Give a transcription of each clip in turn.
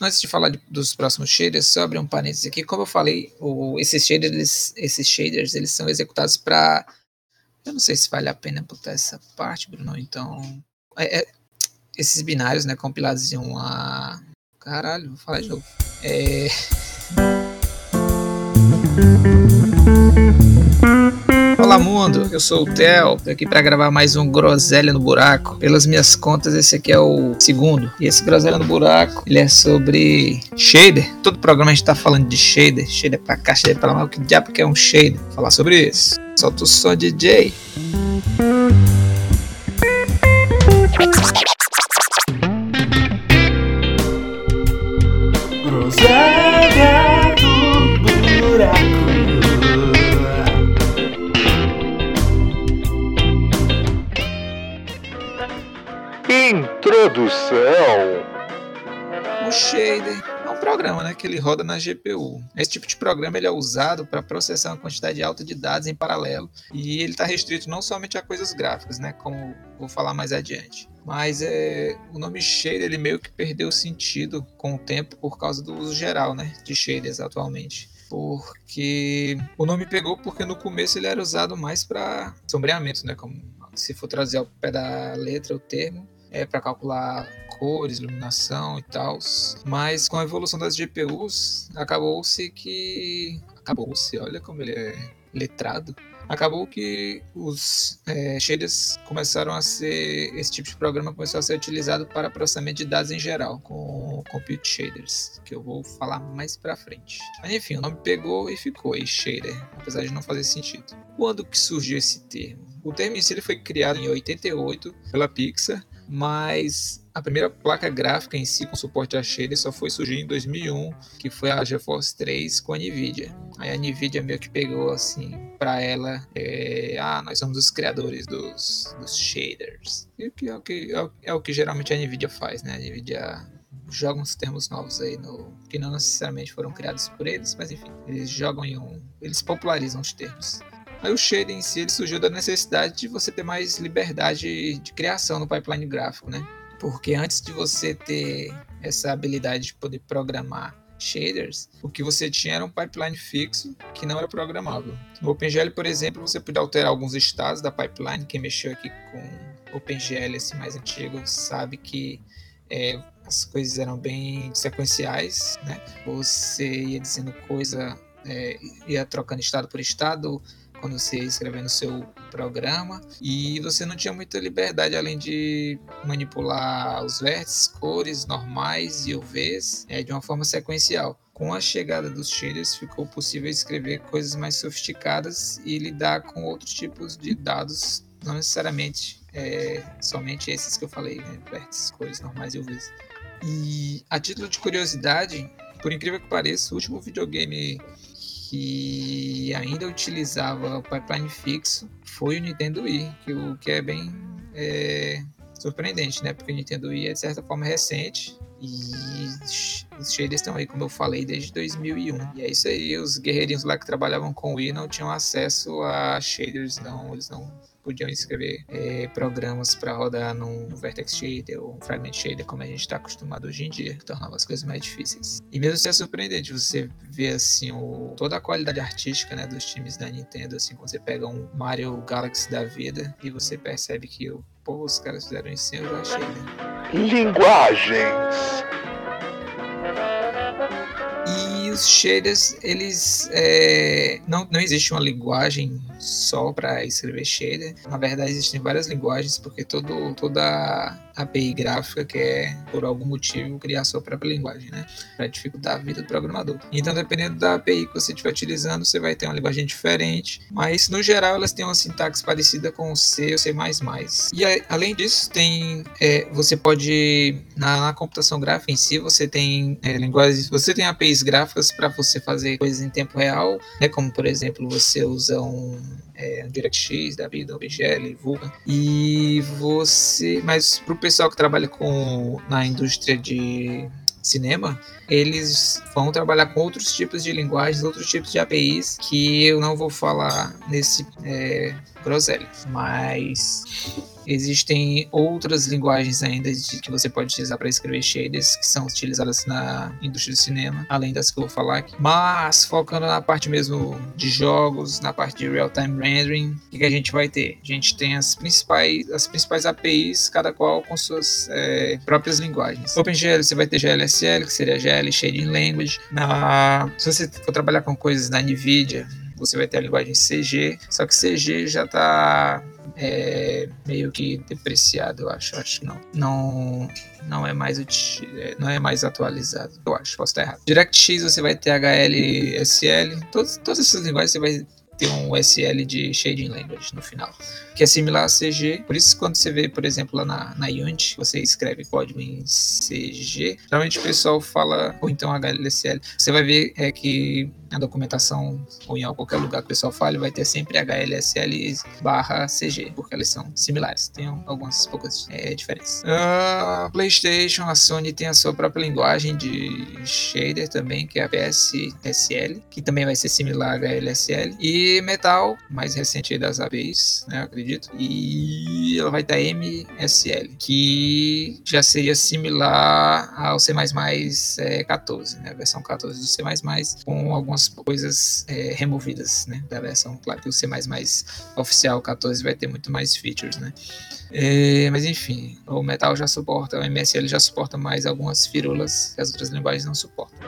antes de falar de, dos próximos shaders, só abrir um parênteses aqui. Como eu falei, o, esses shaders, esses shaders, eles são executados para eu não sei se vale a pena botar essa parte, Bruno. Então, é, é, esses binários, né, compilados em uma caralho, vou falar de novo. É Olá mundo, eu sou o Theo, tô aqui para gravar mais um Groselha no Buraco. Pelas minhas contas, esse aqui é o segundo. E esse Groselha no Buraco, ele é sobre shader. Todo programa a gente tá falando de shader, shader pra cá, shader pra lá, o que diabo que é um shader? Vou falar sobre isso. Solta o som DJ. Introdução. Programa né, que ele roda na GPU. Esse tipo de programa ele é usado para processar uma quantidade alta de dados em paralelo e ele está restrito não somente a coisas gráficas, né, como vou falar mais adiante. Mas é, o nome shader ele meio que perdeu sentido com o tempo por causa do uso geral né, de shaders atualmente porque o nome pegou porque no começo ele era usado mais para sombreamento, né? Como se for trazer ao pé da letra o termo, é, para calcular cores, iluminação e tal. Mas com a evolução das GPUs, acabou-se que. Acabou-se, olha como ele é letrado. Acabou que os é, shaders começaram a ser. Esse tipo de programa começou a ser utilizado para processamento de dados em geral, com Compute Shaders, que eu vou falar mais pra frente. Mas enfim, o nome pegou e ficou aí, shader, apesar de não fazer sentido. Quando que surgiu esse termo? O termo em si foi criado em 88 pela Pixar mas a primeira placa gráfica em si com suporte a shader só foi surgir em 2001, que foi a GeForce 3 com a Nvidia. Aí a Nvidia meio que pegou assim para ela, é, ah, nós somos os criadores dos, dos shaders. E que é, o que, é, o, é o que geralmente a Nvidia faz, né? A Nvidia joga uns termos novos aí no que não necessariamente foram criados por eles, mas enfim, eles jogam em um, eles popularizam os termos. Aí o shader em si ele surgiu da necessidade de você ter mais liberdade de criação no pipeline gráfico, né? Porque antes de você ter essa habilidade de poder programar shaders, o que você tinha era um pipeline fixo que não era programável. No OpenGL, por exemplo, você podia alterar alguns estados da pipeline. Quem mexeu aqui com OpenGL assim, mais antigo sabe que é, as coisas eram bem sequenciais, né? Você ia dizendo coisa, é, ia trocando estado por estado, quando você ia escrevendo seu programa e você não tinha muita liberdade além de manipular os vértices, cores normais e UVs é, de uma forma sequencial. Com a chegada dos shaders ficou possível escrever coisas mais sofisticadas e lidar com outros tipos de dados, não necessariamente é, somente esses que eu falei, né? vértices, cores normais e UVs. E a título de curiosidade, por incrível que pareça, o último videogame que ainda utilizava o pipeline fixo foi o Nintendo Wii, que, o, que é bem é, surpreendente, né? Porque o Nintendo Wii é de certa forma recente e os shaders estão aí, como eu falei, desde 2001. E é isso aí, os guerreirinhos lá que trabalhavam com o Wii não tinham acesso a shaders, não, eles não podiam escrever é, programas para rodar num Vertex Shader ou um Fragment Shader, como a gente está acostumado hoje em dia, que tornava as coisas mais difíceis. E mesmo assim é surpreendente você ver assim o, toda a qualidade artística né, dos times da Nintendo, assim, quando você pega um Mario Galaxy da vida e você percebe que o pô, os caras fizeram isso sem usar shader. Linguagens os shaders, eles é, não, não existe uma linguagem só para escrever shader. Na verdade, existem várias linguagens, porque todo, toda API gráfica quer, por algum motivo, criar sua própria linguagem, né? Para dificultar a vida do programador. Então, dependendo da API que você estiver utilizando, você vai ter uma linguagem diferente, mas no geral elas têm uma sintaxe parecida com o C ou C++. E além disso, tem é, você pode na, na, computação gráfica em si, você tem é, linguagens, você tem APIs gráficas para você fazer coisas em tempo real, né? Como por exemplo, você usa um é, DirectX da vida, OBGL, Vulkan. E você, mas para o pessoal que trabalha com na indústria de cinema, eles vão trabalhar com outros tipos de linguagens, outros tipos de APIs que eu não vou falar nesse é, groselha. Mas Existem outras linguagens ainda de, que você pode utilizar para escrever shaders que são utilizadas na indústria do cinema, além das que eu vou falar aqui. Mas focando na parte mesmo de jogos, na parte de real-time rendering, o que, que, a gente vai ter? A gente tem as principais, as principais APIs, cada qual com suas é, próprias linguagens. OpenGL você vai ter GLSL, que seria GL Shading Language. Na, se você for trabalhar com coisas da NVIDIA, você vai ter a linguagem CG, só que CG já está é, meio que depreciado, eu acho. Acho que não. Não, não é mais é, não é mais atualizado. Eu acho, posso estar errado. DirectX você vai ter HLSL, todas, todas essas linguagens você vai ter um SL de Shading Language no final, que é similar a CG. Por isso, quando você vê, por exemplo, lá na, na Unity, você escreve código em CG, geralmente o pessoal fala, ou então HLSL, você vai ver é, que na documentação ou em qualquer lugar que o pessoal fale, vai ter sempre HLSL barra CG, porque elas são similares, tem algumas poucas é, diferenças. A PlayStation, a Sony tem a sua própria linguagem de shader também, que é a PSSL, que também vai ser similar a HLSL, e Metal, mais recente das APIs, né, acredito, e ela vai ter MSL, que já seria similar ao C++ é, 14, né, a versão 14 do C++, com algumas algumas coisas é, removidas né, da versão. Claro que o C oficial 14 vai ter muito mais features, né? É, mas enfim, o Metal já suporta, o MSL já suporta mais algumas firulas que as outras linguagens não suportam.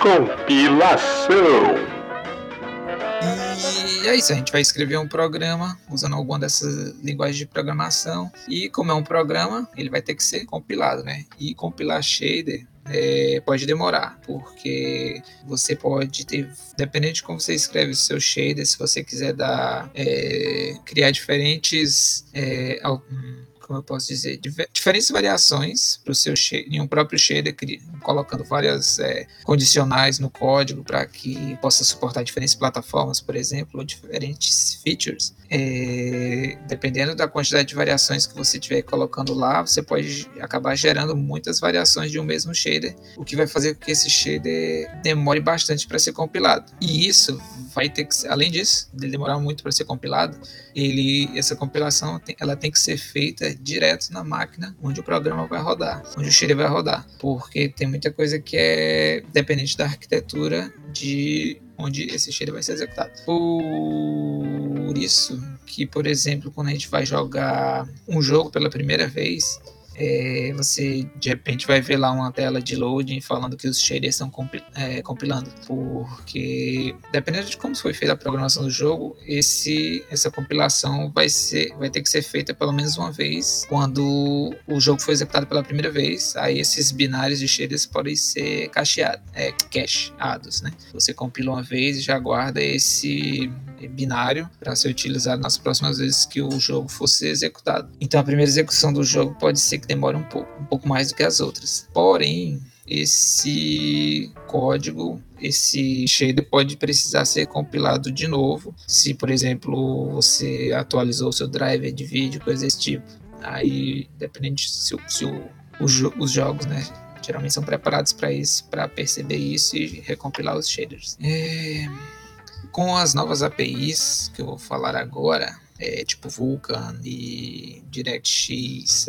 Compilação. E é isso, a gente vai escrever um programa usando alguma dessas linguagens de programação. E como é um programa, ele vai ter que ser compilado, né? E compilar shader é, pode demorar, porque você pode ter, dependendo de como você escreve o seu shader, se você quiser dar, é, criar diferentes é, como eu posso dizer, diferentes variações para o seu em um próprio shader, colocando várias é, condicionais no código para que possa suportar diferentes plataformas, por exemplo, ou diferentes features. É, dependendo da quantidade de variações que você estiver colocando lá, você pode acabar gerando muitas variações de um mesmo shader, o que vai fazer com que esse shader demore bastante para ser compilado. E isso vai ter que, além disso, de demorar muito para ser compilado, ele, essa compilação ela tem que ser feita direto na máquina onde o programa vai rodar, onde o shader vai rodar, porque tem muita coisa que é dependente da arquitetura de onde esse shader vai ser executado. Por isso que, por exemplo, quando a gente vai jogar um jogo pela primeira vez, é, você de repente vai ver lá uma tela de loading falando que os shaders estão compi é, compilando, porque dependendo de como foi feita a programação do jogo, esse, essa compilação vai, ser, vai ter que ser feita pelo menos uma vez quando o jogo foi executado pela primeira vez. Aí esses binários de shaders podem ser cacheados, é, cacheados, né? Você compila uma vez e já guarda esse binário para ser utilizado nas próximas vezes que o jogo fosse executado. Então a primeira execução do jogo pode ser que demore um pouco, um pouco mais do que as outras. Porém, esse código, esse shader pode precisar ser compilado de novo, se por exemplo você atualizou seu driver de vídeo, coisa desse tipo. Aí, dependendo se, se o, os jogos, né, geralmente são preparados para isso, para perceber isso e recompilar os shaders. É com as novas APIs que eu vou falar agora, é, tipo Vulkan e DirectX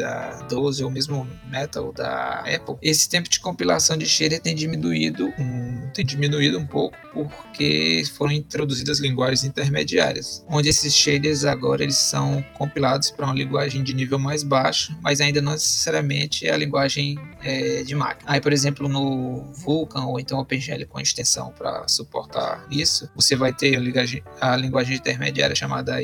12 ou mesmo Metal da Apple, esse tempo de compilação de shader tem diminuído, um, tem diminuído um pouco porque foram introduzidas linguagens intermediárias, onde esses shaders agora eles são compilados para uma linguagem de nível mais baixo, mas ainda não necessariamente é a linguagem é, de máquina. Aí, por exemplo, no Vulkan ou então OpenGL com extensão para suportar isso, você vai ter a linguagem, a linguagem intermediária chamada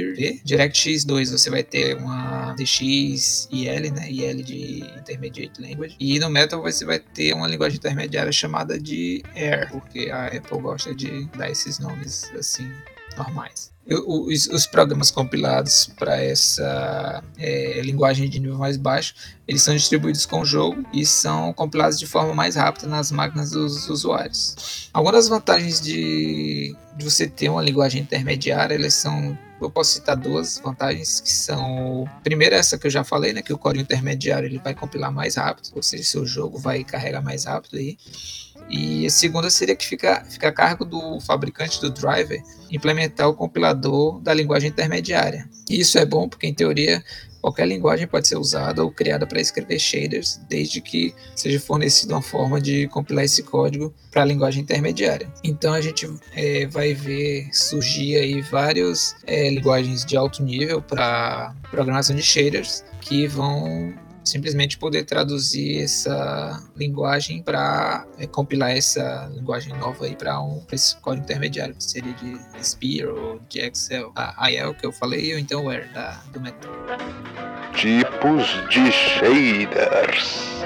Spear V. DirectX 2 você vai ter uma DX IL, né? IL de Intermediate Language. E no Metal você vai ter uma linguagem intermediária chamada de Air, porque a Apple gosta de dar esses nomes assim normais. Os, os, programas compilados para essa é, linguagem de nível mais baixo, eles são distribuídos com o jogo e são compilados de forma mais rápida nas máquinas dos usuários. Algumas das vantagens de, de você ter uma linguagem intermediária, elas são eu posso citar duas vantagens que são primeiro essa que eu já falei, né, que o código intermediário ele vai compilar mais rápido, ou seja, seu jogo vai carregar mais rápido aí. E a segunda seria que fica, fica a cargo do fabricante do driver implementar o compilador da linguagem intermediária. Isso é bom porque, em teoria, qualquer linguagem pode ser usada ou criada para escrever shaders, desde que seja fornecida uma forma de compilar esse código para a linguagem intermediária. Então a gente é, vai ver surgir aí várias é, linguagens de alto nível para programação de shaders que vão simplesmente poder traduzir essa linguagem para é, compilar essa linguagem nova aí para um esse código intermediário que seria de Spear ou de Excel, a IL que eu falei ou então o R da do Metal. Tipos de shaders.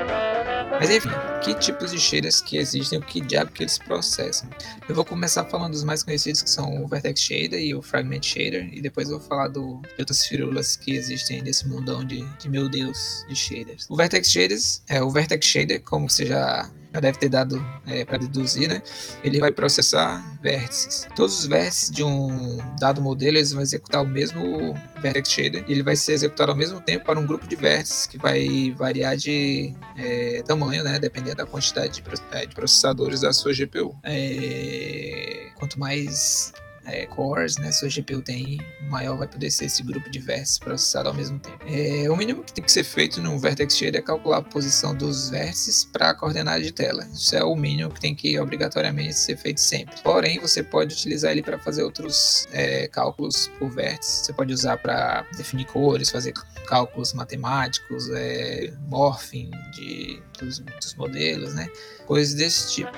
Mas enfim, que tipos de shaders que existem, o que diabo que eles processam. Eu vou começar falando dos mais conhecidos que são o Vertex Shader e o Fragment Shader, e depois eu vou falar do, de outras firulas que existem nesse mundão de, de meu Deus de shaders. O Vertex Shaders é o Vertex Shader, como você já já deve ter dado é, para deduzir, né? Ele vai processar vértices. Todos os vértices de um dado modelo eles vão executar o mesmo vertex shader ele vai ser executado ao mesmo tempo para um grupo de vértices que vai variar de é, tamanho, né? Dependendo da quantidade de, processadores da sua GPU. É, quanto mais é, cores, né, sua GPU tem, maior vai poder ser esse grupo de vértices processado ao mesmo tempo. É, o mínimo que tem que ser feito no Vertex Shader é calcular a posição dos vértices para a coordenada de tela. Isso é o mínimo que tem que obrigatoriamente ser feito sempre. Porém, você pode utilizar ele para fazer outros é, cálculos por vértice. Você pode usar para definir cores, fazer cálculos matemáticos, é, morphing de, dos, dos modelos, né? Coisas desse tipo.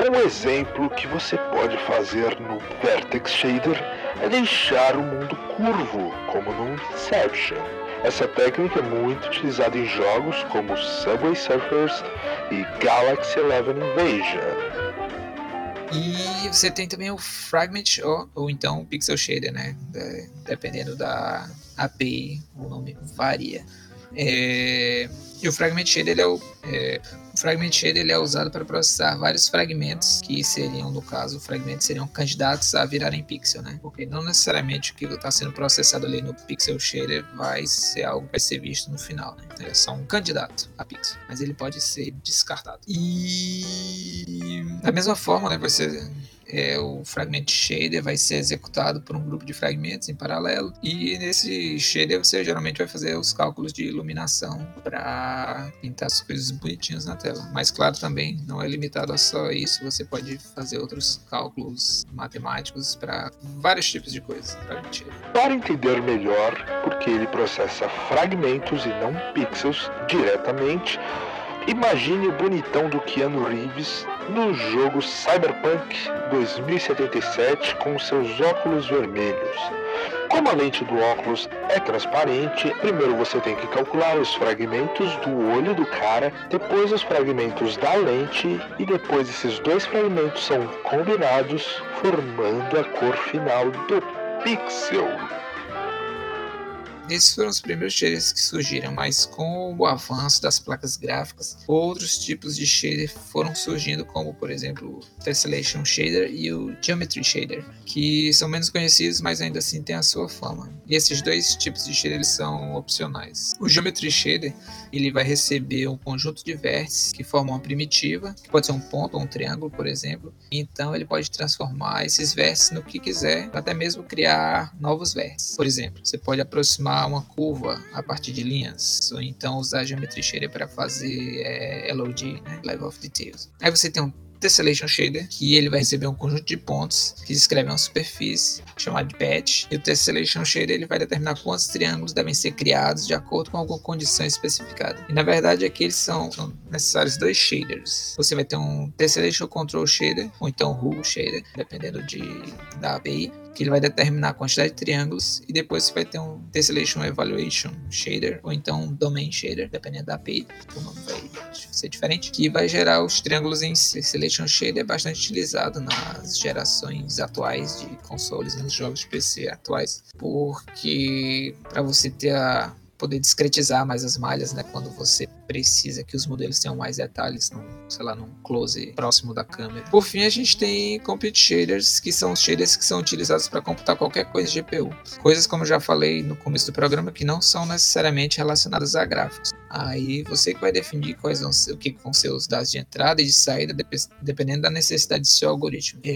Um exemplo que você pode fazer no Vertex Shader é deixar o mundo curvo, como no Inception. Essa técnica é muito utilizada em jogos como Subway Surfers e Galaxy Eleven Invasion. E você tem também o Fragment ou, ou então o Pixel Shader, né? Dependendo da API, o nome varia. É, e o Fragment Shader ele é o, é, o Fragment Shader ele é usado para processar vários fragmentos que seriam, no caso, fragmentos seriam candidatos a virarem pixel, né? Porque não necessariamente o que está sendo processado ali no Pixel Shader vai ser algo que vai ser visto no final, né? Então, é só um candidato a pixel, mas ele pode ser descartado. E da mesma forma, né, você é, o fragment shader vai ser executado por um grupo de fragmentos em paralelo e nesse shader você geralmente vai fazer os cálculos de iluminação para pintar as coisas bonitinhas na tela. Mas claro também não é limitado a só isso, você pode fazer outros cálculos matemáticos para vários tipos de coisas. Para entender melhor porque ele processa fragmentos e não pixels diretamente, imagine o bonitão do Keanu Reeves no jogo Cyberpunk 2077 com seus óculos vermelhos. Como a lente do óculos é transparente, primeiro você tem que calcular os fragmentos do olho do cara, depois os fragmentos da lente e depois esses dois fragmentos são combinados, formando a cor final do pixel. Esses foram os primeiros shaders que surgiram, mas com o avanço das placas gráficas, outros tipos de shader foram surgindo, como por exemplo o Tessellation Shader e o Geometry Shader, que são menos conhecidos, mas ainda assim têm a sua fama. E esses dois tipos de shader são opcionais. O Geometry Shader ele vai receber um conjunto de vértices que formam uma primitiva, que pode ser um ponto ou um triângulo, por exemplo. Então ele pode transformar esses vértices no que quiser, até mesmo criar novos vértices. Por exemplo, você pode aproximar uma curva a partir de linhas, ou então usar a geometria shader para fazer é, LOD, né? Level of Details. Aí você tem um Tessellation Shader, que ele vai receber um conjunto de pontos que descrevem uma superfície chamada de patch, e o Tessellation Shader ele vai determinar quantos triângulos devem ser criados de acordo com alguma condição especificada. E na verdade aqui eles são, são necessários dois shaders. Você vai ter um Tessellation Control Shader, ou então Rule Shader, dependendo de, da API, que ele vai determinar a quantidade de triângulos e depois você vai ter um Tessellation Evaluation Shader ou então um Domain Shader, dependendo da API, o nome vai ser diferente, que vai gerar os triângulos em Tessellation Shader é bastante utilizado nas gerações atuais de consoles, nos jogos de PC atuais, porque para você ter a poder discretizar mais as malhas, né? Quando você precisa que os modelos tenham mais detalhes, num, sei lá, num close próximo da câmera. Por fim, a gente tem Compute Shaders, que são os shaders que são utilizados para computar qualquer coisa de GPU. Coisas, como eu já falei no começo do programa, que não são necessariamente relacionadas a gráficos. Aí você que vai definir quais vão ser, o que vão ser os dados de entrada e de saída, dependendo da necessidade do seu algoritmo. E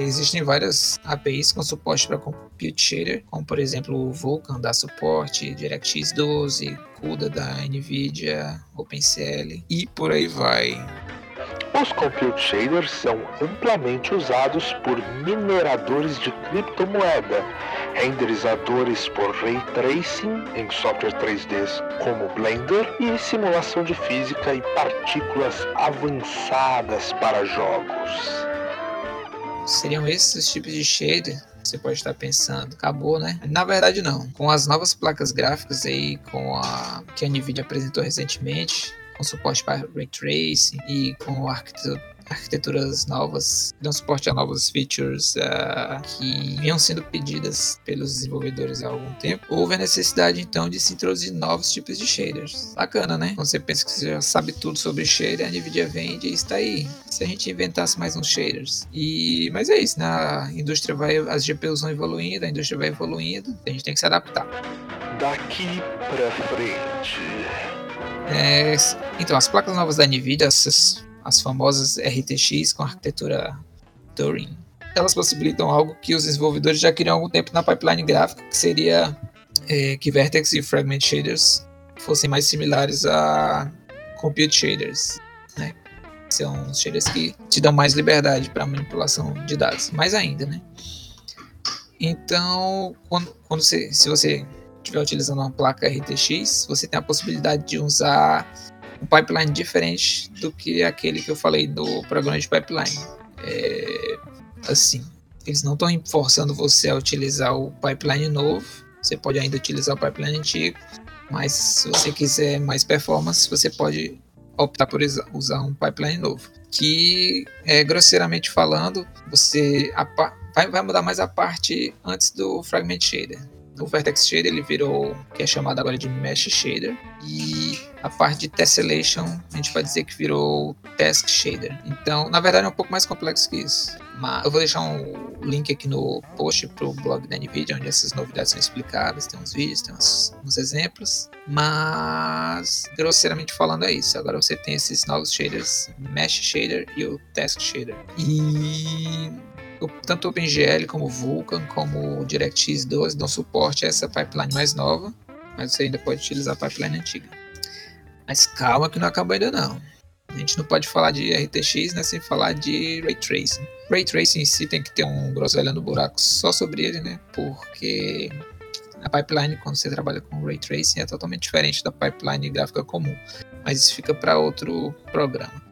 existem várias APIs com suporte para Compute Shader, como por exemplo o Vulkan dá suporte, DirectX 12, CUDA da NVIDIA, OpenCL e por aí vai. Os compute shaders são amplamente usados por mineradores de criptomoeda, renderizadores por ray tracing em software 3D como Blender e simulação de física e partículas avançadas para jogos. Seriam esses os tipos de shader você pode estar pensando, acabou, né? Na verdade não. Com as novas placas gráficas aí, com a que a Nvidia apresentou recentemente, com suporte para Ray Tracing e com arquiteturas novas, dão suporte a novas features uh, que vinham sendo pedidas pelos desenvolvedores há algum tempo. Houve a necessidade então de se introduzir novos tipos de shaders. Bacana, né? Quando você pensa que você já sabe tudo sobre shader, a Nvidia vende e está aí. Se a gente inventasse mais uns shaders. E mas é isso, né? A indústria vai, as GPUs vão evoluindo, a indústria vai evoluindo, a gente tem que se adaptar. Daqui para frente é, então, as placas novas da NVIDIA, as, as famosas RTX com arquitetura Turing, elas possibilitam algo que os desenvolvedores já queriam há algum tempo na pipeline gráfica, que seria é, que Vertex e Fragment Shaders fossem mais similares a Compute Shaders. Né? São shaders que te dão mais liberdade para manipulação de dados, mais ainda, né? Então, quando, quando você, se você estiver utilizando uma placa RTX, você tem a possibilidade de usar um pipeline diferente do que aquele que eu falei do programa de pipeline. É, assim, eles não estão forçando você a utilizar o pipeline novo, você pode ainda utilizar o pipeline antigo, mas se você quiser mais performance, você pode optar por usar um pipeline novo. Que, é, grosseiramente falando, você vai, vai mudar mais a parte antes do Fragment Shader o Vertex Shader ele virou que é chamado agora de Mesh Shader e a parte de Tessellation a gente pode dizer que virou Task Shader. Então, na verdade é um pouco mais complexo que isso. Mas eu vou deixar um link aqui no post pro blog da Nvidia onde essas novidades são explicadas, tem uns vídeos, tem uns, uns exemplos, mas grosseiramente falando é isso. Agora você tem esses novos shaders, Mesh Shader e o Task Shader. E tanto o OpenGL como o Vulkan, como o DirectX 12 dão suporte a essa pipeline mais nova, mas você ainda pode utilizar a pipeline antiga. Mas calma que não acabou ainda não. A gente não pode falar de RTX né, sem falar de Ray Tracing. Ray Tracing em si tem que ter um groselha no buraco só sobre ele, né? Porque a pipeline, quando você trabalha com Ray Tracing, é totalmente diferente da pipeline gráfica comum. Mas isso fica para outro programa.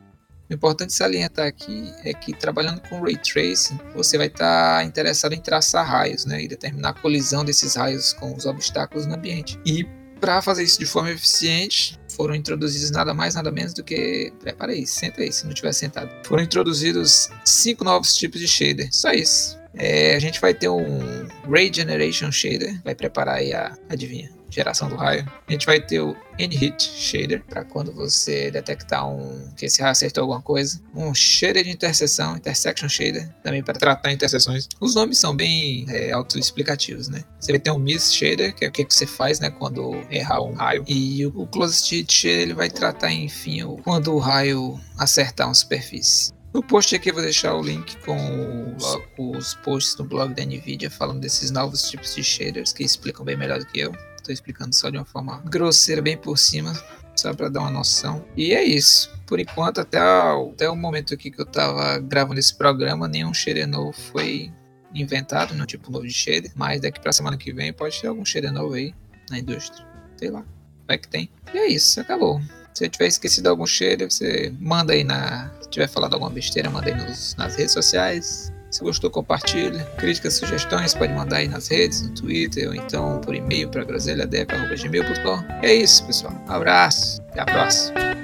O importante salientar aqui é que trabalhando com Ray Tracing, você vai estar tá interessado em traçar raios, né, e determinar a colisão desses raios com os obstáculos no ambiente. E para fazer isso de forma eficiente, foram introduzidos nada mais, nada menos do que. Prepara aí, senta aí se não estiver sentado. Foram introduzidos cinco novos tipos de shader. Só isso. É, a gente vai ter um Ray Generation Shader, vai preparar aí a. Adivinha? Geração do raio. A gente vai ter o N-Hit Shader, para quando você detectar um que esse raio acertou alguma coisa. Um Shader de interseção, Intersection Shader, também para tratar interseções. Os nomes são bem é, autoexplicativos, né? Você vai ter um Miss Shader, que é o que você faz, né, quando errar um raio. E o Closed Hit Shader, ele vai tratar, enfim, quando o raio acertar uma superfície. No post aqui eu vou deixar o link com os posts do blog da Nvidia falando desses novos tipos de shaders que explicam bem melhor do que eu. Estou explicando só de uma forma grosseira, bem por cima, só para dar uma noção. E é isso. Por enquanto, até até o momento aqui que eu estava gravando esse programa, nenhum shader novo foi inventado, no tipo novo de shader. Mas daqui para semana que vem pode ter algum shader novo aí na indústria. Sei lá. Vai que tem. E é isso, acabou. Se eu tiver esquecido algum shader, você manda aí na. Se tiver falado alguma besteira, manda aí nos, nas redes sociais. Se gostou, compartilhe. Críticas, sugestões, pode mandar aí nas redes, no Twitter, ou então por e-mail para groselhadev.gmail.com. É isso, pessoal. Abraço. Até a próxima.